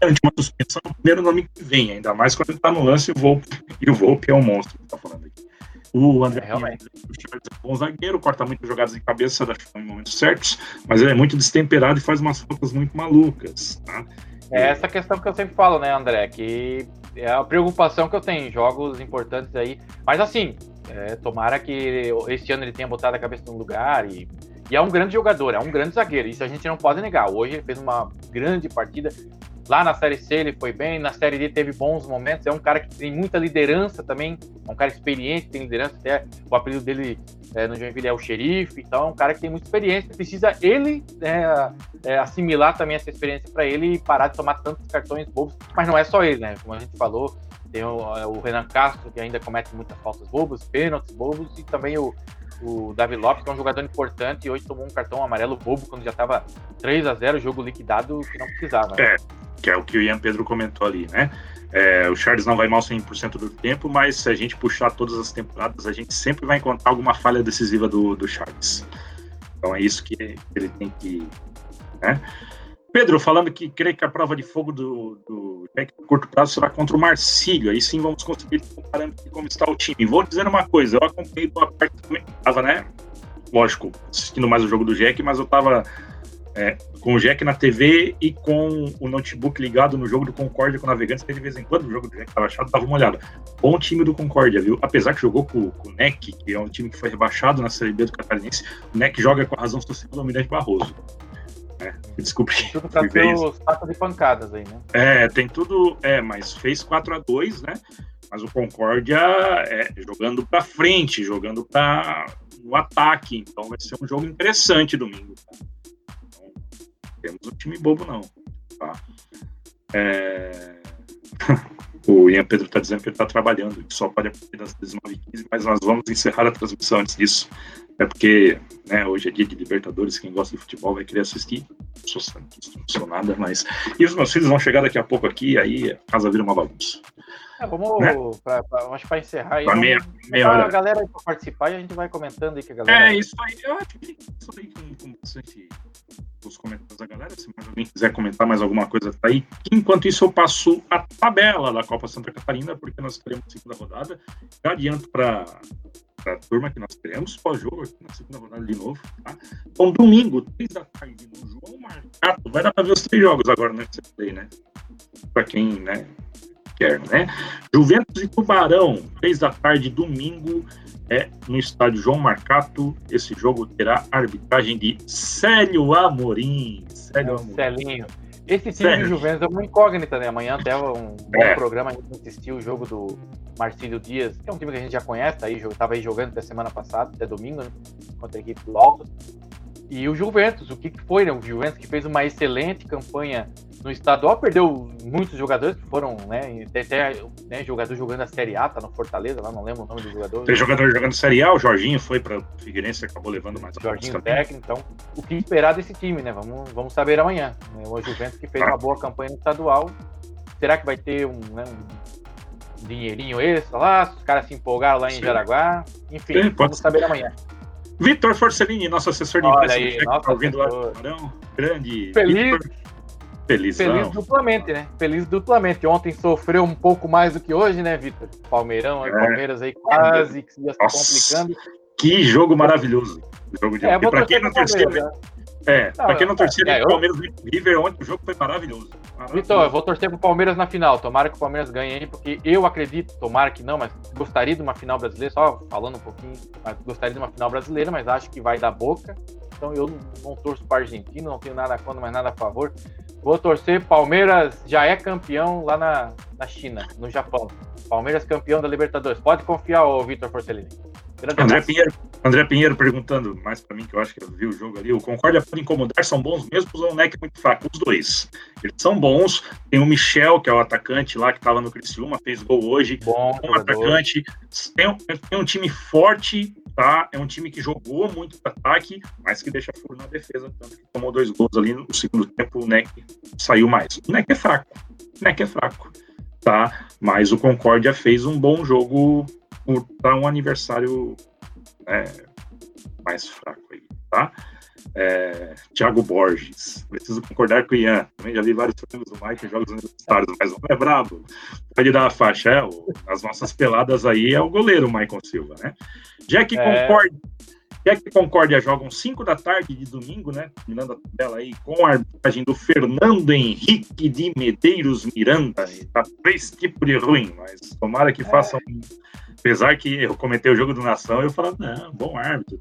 de uma suspensão, é o primeiro nome que vem, ainda mais quando ele tá no lance e o Volpe, e o Volpe é um monstro que tá falando aqui. O André é, realmente. é bom zagueiro, corta muitas jogadas de cabeça em momentos certos, mas ele é muito destemperado e faz umas faltas muito malucas. Tá? É essa questão que eu sempre falo, né, André? Que é a preocupação que eu tenho em jogos importantes aí. Mas assim, é, tomara que este ano ele tenha botado a cabeça no lugar e, e, é um grande jogador, é um grande zagueiro. Isso a gente não pode negar. Hoje ele fez uma grande partida. Lá na Série C ele foi bem, na Série D teve bons momentos. É um cara que tem muita liderança também, é um cara experiente, tem liderança. Até o apelido dele é, no Joinville é o xerife, então é um cara que tem muita experiência. Precisa ele é, é, assimilar também essa experiência para ele e parar de tomar tantos cartões bobos. Mas não é só ele, né? Como a gente falou, tem o, o Renan Castro, que ainda comete muitas faltas bobas, pênaltis bobos, e também o, o Davi Lopes, que é um jogador importante, e hoje tomou um cartão amarelo bobo quando já estava 3 a 0 jogo liquidado que não precisava. Né? É, que é o que o Ian Pedro comentou ali, né? É, o Charles não vai mal 100% do tempo, mas se a gente puxar todas as temporadas, a gente sempre vai encontrar alguma falha decisiva do, do Charles. Então é isso que ele tem que. Né? Pedro, falando que crê que a prova de fogo do, do Jack curto prazo será contra o Marcílio. Aí sim vamos conseguir comparando como está o time. Vou dizer uma coisa, eu acompanhei boa parte também. Tava, né? Lógico, assistindo mais o jogo do Jack, mas eu tava é, com o Jack na TV e com o notebook ligado no jogo do Concórdia com o Navegantes, que de vez em quando o jogo do Jack tava chato, dava uma olhada. Bom time do Concórdia, viu? Apesar que jogou com, com, o NEC, que é um time que foi rebaixado na Série B do Catarinense, o NEC joga com a razão social do Almirante Barroso. É, desculpe. Tudo pra <laughs> ter os quatro de pancadas aí, né? É, tem tudo. É, mas fez 4 a 2 né? Mas o Concórdia é, jogando para frente, jogando para o ataque. Então vai ser um jogo interessante domingo. Então, temos um time bobo, não. Tá? É... <laughs> o Ian Pedro está dizendo que ele está trabalhando, que só pode a partir das 19h15, mas nós vamos encerrar a transmissão antes disso. É porque né, hoje é dia de Libertadores, quem gosta de futebol vai querer assistir. Não sou santista, não sou nada, mas. E os meus filhos vão chegar daqui a pouco aqui, aí a casa vira uma bagunça. É, vamos, né? pra, pra, acho para encerrar aí. Pra meia, meia hora. a galera para participar e a gente vai comentando aí que a galera. É, isso aí, eu acho que isso aí com, com bastante os comentários da galera. Se mais alguém quiser comentar mais alguma coisa, tá aí. Enquanto isso, eu passo a tabela da Copa Santa Catarina, porque nós teremos segunda rodada. Já adianto para a turma que nós teremos pós-jogo aqui na segunda rodada de novo. Tá? Então, domingo, três da tarde, no João Marcato. Vai dar para ver os três jogos agora no play, né? Para quem né, quer, né? Juventus e Tubarão, três da tarde, domingo, é no estádio João Marcato. Esse jogo terá arbitragem de Célio Amorim. Célio Amorim. Celinho. Esse time do Juventus é uma incógnita, né? Amanhã até um bom é. programa a gente assistiu o jogo do Marcílio Dias, que é um time que a gente já conhece, tá aí, tava aí jogando até semana passada, até domingo, né? Contra a equipe do Alto. E o Juventus, o que, foi, né? O Juventus que fez uma excelente campanha no estadual, perdeu muitos jogadores que foram, né? Tem até né, jogador jogando a Série A, tá no Fortaleza, lá não lembro o nome do jogador. Tem jogador jogando Série A, o Jorginho foi para Figueirense acabou levando mais a Jorginho técnico, então o que esperar desse time, né? Vamos, vamos saber amanhã. Né? O Juventus que fez ah. uma boa campanha no estadual, será que vai ter um, né, um dinheirinho extra lá? Os caras se empolgaram lá em Sim. Jaraguá, enfim, Sim, vamos saber amanhã. Vitor Forcellini, nosso assessor de imprensa, aí, que tá ouvindo lá grande. Feliz. Feliz duplamente, né? Feliz duplamente. Ontem sofreu um pouco mais do que hoje, né, Vitor? Palmeirão, é. Palmeiras aí quase que ia se complicando. Que jogo maravilhoso. Jogo de é, pra quem não né? É, pra quem não torcia é, Palmeiras e River ontem, o jogo foi maravilhoso. maravilhoso. Vitor, eu vou torcer pro Palmeiras na final. Tomara que o Palmeiras ganhe aí, porque eu acredito, tomara que não, mas gostaria de uma final brasileira, só falando um pouquinho, gostaria de uma final brasileira, mas acho que vai dar boca. Então eu não, torço para Argentina, não tenho nada contra, mas nada a favor. Vou torcer, Palmeiras já é campeão lá na, na China, no Japão. Palmeiras campeão da Libertadores. Pode confiar, ô Vitor Porcelini. André Pinheiro, André Pinheiro perguntando mais para mim, que eu acho que eu vi o jogo ali. O Concórdia pode incomodar, são bons mesmo ou o NEC é muito fraco? Os dois. Eles são bons. Tem o Michel, que é o atacante lá que estava no Criciúma, fez gol hoje. Bom, um atacante. Tem, tem um time forte tá? É um time que jogou muito para ataque, mas que deixa furo na defesa, tanto que tomou dois gols ali no segundo tempo, o NEC saiu mais. O NEC é fraco, o NEC é fraco, tá? Mas o Concórdia fez um bom jogo para um aniversário é, mais fraco aí, tá? É, Thiago Borges, preciso concordar com o Ian. Também já vi vários problemas do Mike em jogos universitários, mas não é brabo. Pode dar a faixa. É, o, as nossas peladas aí é o goleiro Maicon Silva, né? Jack é. Concórdia. Jack Concórdia jogam 5 da tarde de domingo, né? Mirando a tabela aí com a arbitragem do Fernando Henrique de Medeiros Miranda. Tá três tipos de ruim, mas tomara que é. façam Apesar que eu comentei o jogo do Nação, eu falava, não, bom árbitro.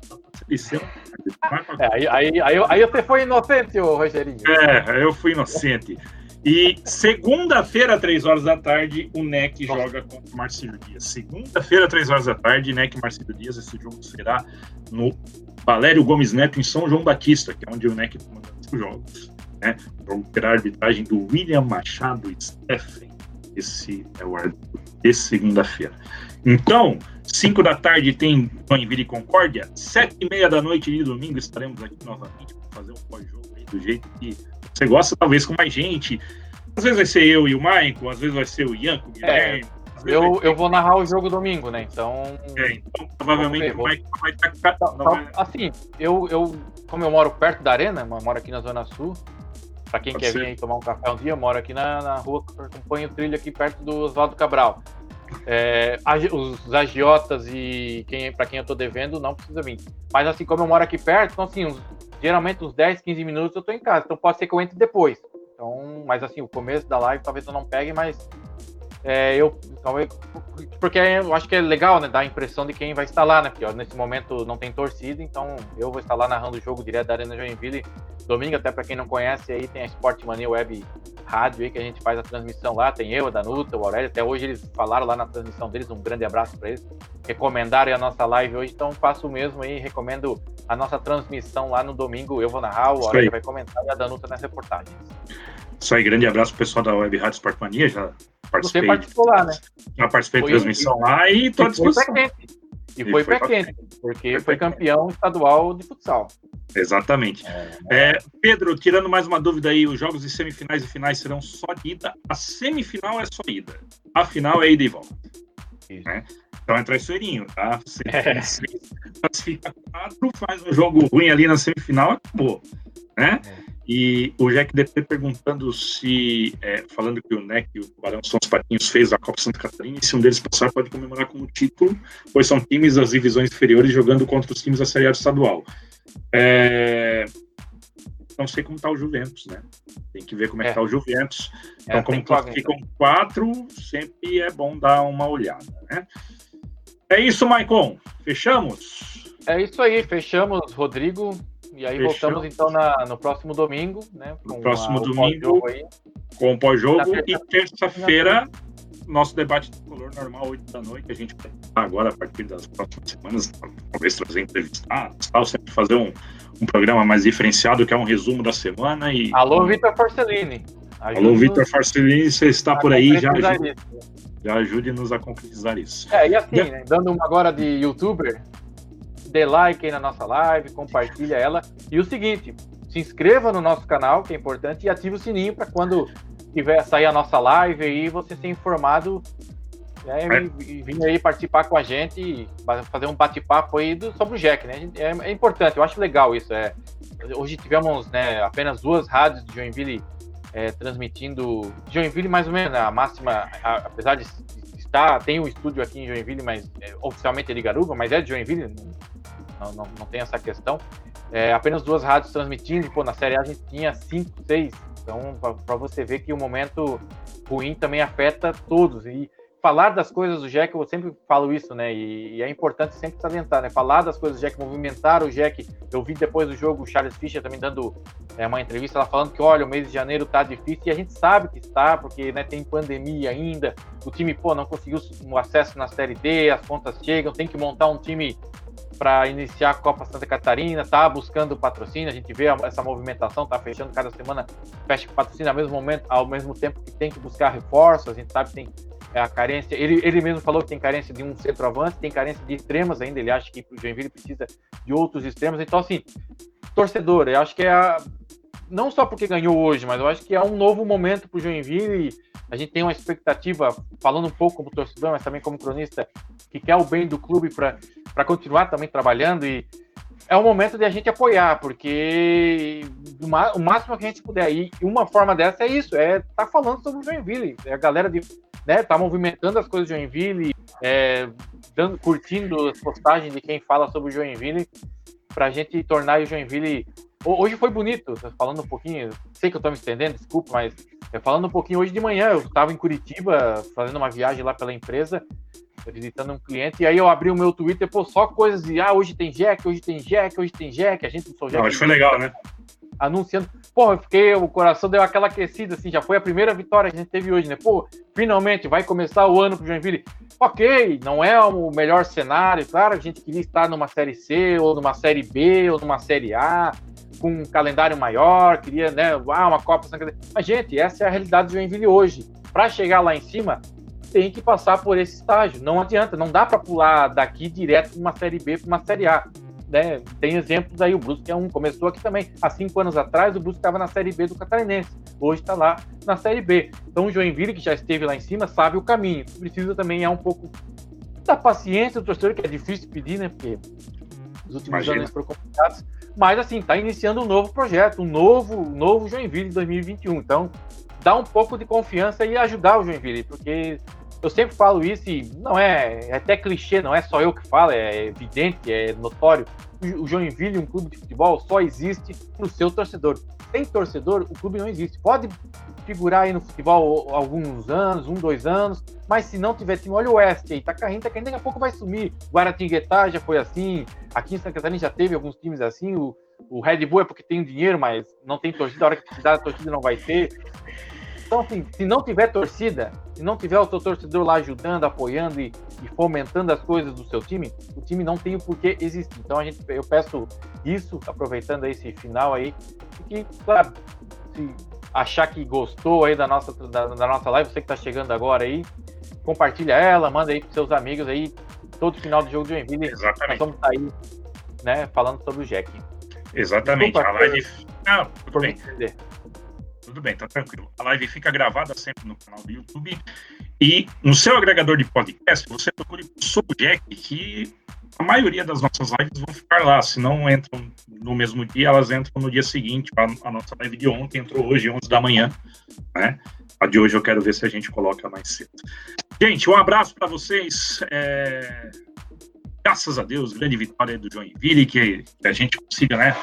É, aí, aí, aí, aí você foi inocente, ô Rogerinho. É, eu fui inocente. E segunda-feira, três horas da tarde, o NEC Nossa. joga contra o Marcelo Dias. Segunda-feira, três horas da tarde, NEC e Marcelo Dias. Esse jogo será no Valério Gomes Neto, em São João Batista, que é onde o NEC comanda os jogos. Né? O jogo terá a arbitragem do William Machado Steffen. Esse é o árbitro de segunda-feira. Então, 5 da tarde tem Joinville e Concórdia. 7 e meia da noite de domingo estaremos aqui novamente para fazer um pós-jogo do jeito que você gosta, talvez com mais gente. Às vezes vai ser eu e o Maicon, às vezes vai ser o Ian com o é, Guilherme. É, eu, eu vou narrar o jogo domingo, né? Então. É, então provavelmente o Maicon vai estar. Tá, vai... Assim, eu, eu, como eu moro perto da arena, eu moro aqui na Zona Sul. Para quem Pode quer ser. vir aí tomar um café um dia, eu moro aqui na, na rua, acompanho o trilho aqui perto do Oswaldo Cabral. É, os agiotas e quem, para quem eu tô devendo não precisa vir. Mas assim, como eu moro aqui perto, então assim, uns, geralmente uns 10, 15 minutos eu tô em casa. Então pode ser que eu entre depois. Então, mas assim, o começo da live talvez eu não pegue, mas é, eu talvez porque eu acho que é legal, né, dar a impressão de quem vai estar lá, né? Porque ó, nesse momento não tem torcida, então eu vou estar lá narrando o jogo direto da Arena Joinville domingo, até para quem não conhece aí tem a Sport Mania Web Rádio aí que a gente faz a transmissão lá, tem eu, a Danuta, o Aurélio, até hoje eles falaram lá na transmissão deles, um grande abraço para eles. Recomendaram a nossa live hoje, então faço o mesmo aí, recomendo a nossa transmissão lá no domingo, eu vou narrar, o Aurélio vai comentar e a Danuta nas reportagens. Isso aí, grande abraço pro pessoal da Web Rádio Sport Mania, já participei. Você participou lá, né? Já participei de transmissão e, lá e tô à disposição. E, e foi, foi pé quente, porque foi, foi campeão quente. estadual de futsal. Exatamente. É, é, Pedro, tirando mais uma dúvida aí, os jogos de semifinais e finais serão só de ida. A semifinal é só ida. A final é ida e volta. Né? Então é traiçoeirinho, tá? Você é. <laughs> classifica quatro, faz um jogo ruim ali na semifinal, acabou. Né? É. E o Jack DP perguntando se, é, falando que o NEC e o Tubarão são os patinhos feios da Copa Santa Catarina, e se um deles passar pode comemorar como título, pois são times das divisões inferiores jogando contra os times da Série A estadual. É, não sei como está o Juventus, né? Tem que ver como é, que está o Juventus. É, então, como classificam então. quatro, sempre é bom dar uma olhada, né? É isso, Maicon. Fechamos? É isso aí, fechamos, Rodrigo. E aí voltamos então na, no próximo domingo, né? No próximo a, domingo, com o pós-jogo. E terça-feira, nosso debate de color normal, 8 da noite. A gente vai agora, a partir das próximas semanas, talvez trazer entrevistados, tal, sempre fazer um, um programa mais diferenciado, que é um resumo da semana. E, Alô, Vitor Forcellini. Alô, Vitor Forcellini, você está por aí, já ajude, já ajude-nos a concretizar isso. É, e assim, né, dando uma agora de youtuber, dê like aí na nossa live, compartilha ela. E o seguinte, se inscreva no nosso canal, que é importante, e ative o sininho para quando tiver sair a nossa live aí, você ser informado né, é. e, e vir aí participar com a gente, fazer um bate-papo aí do, sobre o Jack, né? É, é, importante, eu acho legal isso. É, hoje tivemos né, apenas duas rádios de Joinville é, transmitindo. Joinville, mais ou menos, a máxima, a, apesar de estar, tem um estúdio aqui em Joinville, mas é, oficialmente é de Garuba, mas é de Joinville, não, não, não tem essa questão. É, apenas duas rádios transmitindo, pô, na Série A a gente tinha cinco, seis. Então, para você ver que o momento ruim também afeta todos. E falar das coisas do Jack, eu sempre falo isso, né? E, e, é importante sempre salientar, né? Falar das coisas do Jack, movimentar o Jack. Eu vi depois do jogo o Charles Fischer também dando é, uma entrevista, ela falando que, olha, o mês de janeiro tá difícil, e a gente sabe que está, porque né, tem pandemia ainda, o time, pô, não conseguiu o acesso na Série D, as contas chegam, tem que montar um time para iniciar a Copa Santa Catarina, tá buscando patrocínio, a gente vê essa movimentação, tá fechando cada semana, fecha patrocínio ao mesmo momento, ao mesmo tempo que tem que buscar reforços, a gente sabe que tem é, a carência, ele, ele mesmo falou que tem carência de um centroavante, tem carência de extremos ainda, ele acha que o Joinville precisa de outros extremos, então assim, torcedor, eu acho que é a, não só porque ganhou hoje, mas eu acho que é um novo momento para o Joinville a gente tem uma expectativa, falando um pouco como torcedor, mas também como cronista, que quer o bem do clube para continuar também trabalhando e é o momento de a gente apoiar, porque o máximo que a gente puder. E uma forma dessa é isso, é tá falando sobre o Joinville. É a galera de, né, tá movimentando as coisas do Joinville, é, dando, curtindo as postagens de quem fala sobre o Joinville, para a gente tornar o Joinville Hoje foi bonito, falando um pouquinho, sei que eu tô me estendendo, desculpa, mas é, falando um pouquinho, hoje de manhã eu estava em Curitiba, fazendo uma viagem lá pela empresa, visitando um cliente, e aí eu abri o meu Twitter, pô, só coisas de, ah, hoje tem Jack, hoje tem Jack, hoje tem Jack, a gente não sou Jack. Não, hoje foi legal, né? anunciando. Pô, eu fiquei, o coração deu aquela aquecida, assim, já foi a primeira vitória que a gente teve hoje, né? Pô, finalmente vai começar o ano pro Joinville. Ok, não é o melhor cenário, claro, a gente queria estar numa Série C, ou numa Série B, ou numa Série A, com um calendário maior, queria, né, ah, uma Copa. Mas, gente, essa é a realidade do Joinville hoje. Para chegar lá em cima, tem que passar por esse estágio. Não adianta, não dá para pular daqui direto para uma Série B para uma Série A né, tem exemplos aí, o Brusque é um, começou aqui também. Há cinco anos atrás, o Brusque estava na Série B do Catarinense, hoje está lá na Série B. Então o Joinville, que já esteve lá em cima, sabe o caminho. Precisa também é um pouco da paciência do torcedor, que é difícil pedir, né, porque os últimos Imagina. anos foram complicados. Mas assim, está iniciando um novo projeto, um novo, novo Joinville 2021. Então, dá um pouco de confiança e ajudar o Joinville, porque eu sempre falo isso e não é, é até clichê, não é só eu que falo, é evidente, é notório. O Joinville, um clube de futebol, só existe para o seu torcedor. Sem torcedor, o clube não existe. Pode figurar aí no futebol alguns anos, um, dois anos, mas se não tiver time, olha o Oeste aí, tá caindo, tá caindo, daqui a pouco vai sumir. Guaratinguetá já foi assim, aqui em Santa Catarina já teve alguns times assim, o, o Red Bull é porque tem dinheiro, mas não tem torcida, a hora que precisar da torcida não vai ter. Então, assim, se não tiver torcida, se não tiver o seu torcedor lá ajudando, apoiando e, e, fomentando as coisas do seu time, o time não tem o porquê existir. Então, a gente, eu peço isso, aproveitando esse final aí, que, claro, se achar que gostou aí da nossa, da, da nossa live, você que está chegando agora aí, compartilha ela, manda aí para seus amigos aí, todo final do jogo de Joinville. Exatamente. Nós vamos estar aí, né, falando sobre o Jack. Exatamente. Desculpa, a live. Não, tudo bem. Entender tudo bem, tá tranquilo. A live fica gravada sempre no canal do YouTube. E no seu agregador de podcast, você procure Sou Jack, que a maioria das nossas lives vão ficar lá. Se não entram no mesmo dia, elas entram no dia seguinte. A nossa live de ontem entrou hoje, 11 da manhã. Né? A de hoje eu quero ver se a gente coloca mais cedo. Gente, um abraço para vocês. É... Graças a Deus, grande vitória do Joinville, que, que a gente consiga, né?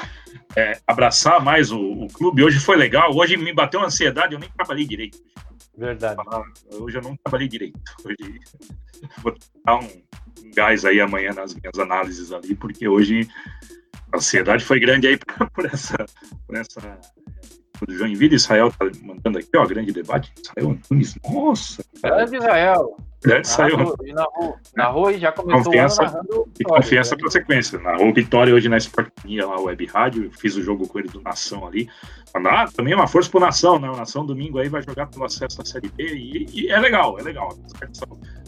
é, abraçar mais o, o, clube. Hoje foi legal. Hoje me bateu uma ansiedade, eu nem trabalhei direito. Verdade. Hoje eu não trabalhei direito. Hoje <laughs> vou dar um, um gás aí amanhã nas minhas análises ali, porque hoje a ansiedade foi grande aí <laughs> por essa, por essa do Joinville, Israel tá mandando aqui, ó, grande debate. Israel Antunes, nossa. Grande Israel. Grande Israel. Narrou, narrou e já começou confiança, o ano E confiança né? para sequência. Narrou Vitória hoje na Sportmania, lá, Web Rádio, fiz o jogo com ele do Nação ali. Ah, também é uma força pro Nação, né? O Nação domingo aí vai jogar pelo acesso à Série B e, e é legal, é legal.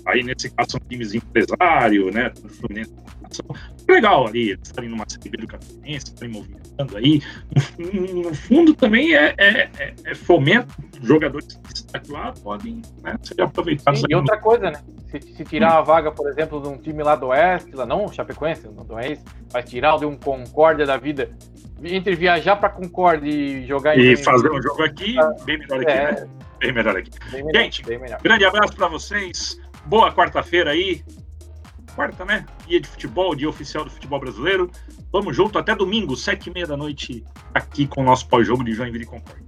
Aí nesse caso são times empresário, né? Fluminense legal ali, eles estarem numa Série do Catarinense, estarem movimentando aí. No, no, fundo também é, é, é, é fomento, jogadores que estão lá podem né, ser aproveitados. Sim, e outra coisa, né? Se, se tirar hum. a vaga, por exemplo, de um time lá do Oeste, lá não Chapecoense, não do Oeste, vai tirar de um Concórdia da vida, entre viajar para Concórdia e jogar E fazer um jogo aqui, bem melhor aqui, é, né? Bem melhor aqui. Bem melhor, Gente, grande abraço para vocês. Boa quarta-feira aí quarta, né? Dia de futebol, dia oficial do futebol brasileiro. Vamos junto até domingo, sete e meia da noite, aqui com o nosso pós-jogo de Joinville e Concórdia.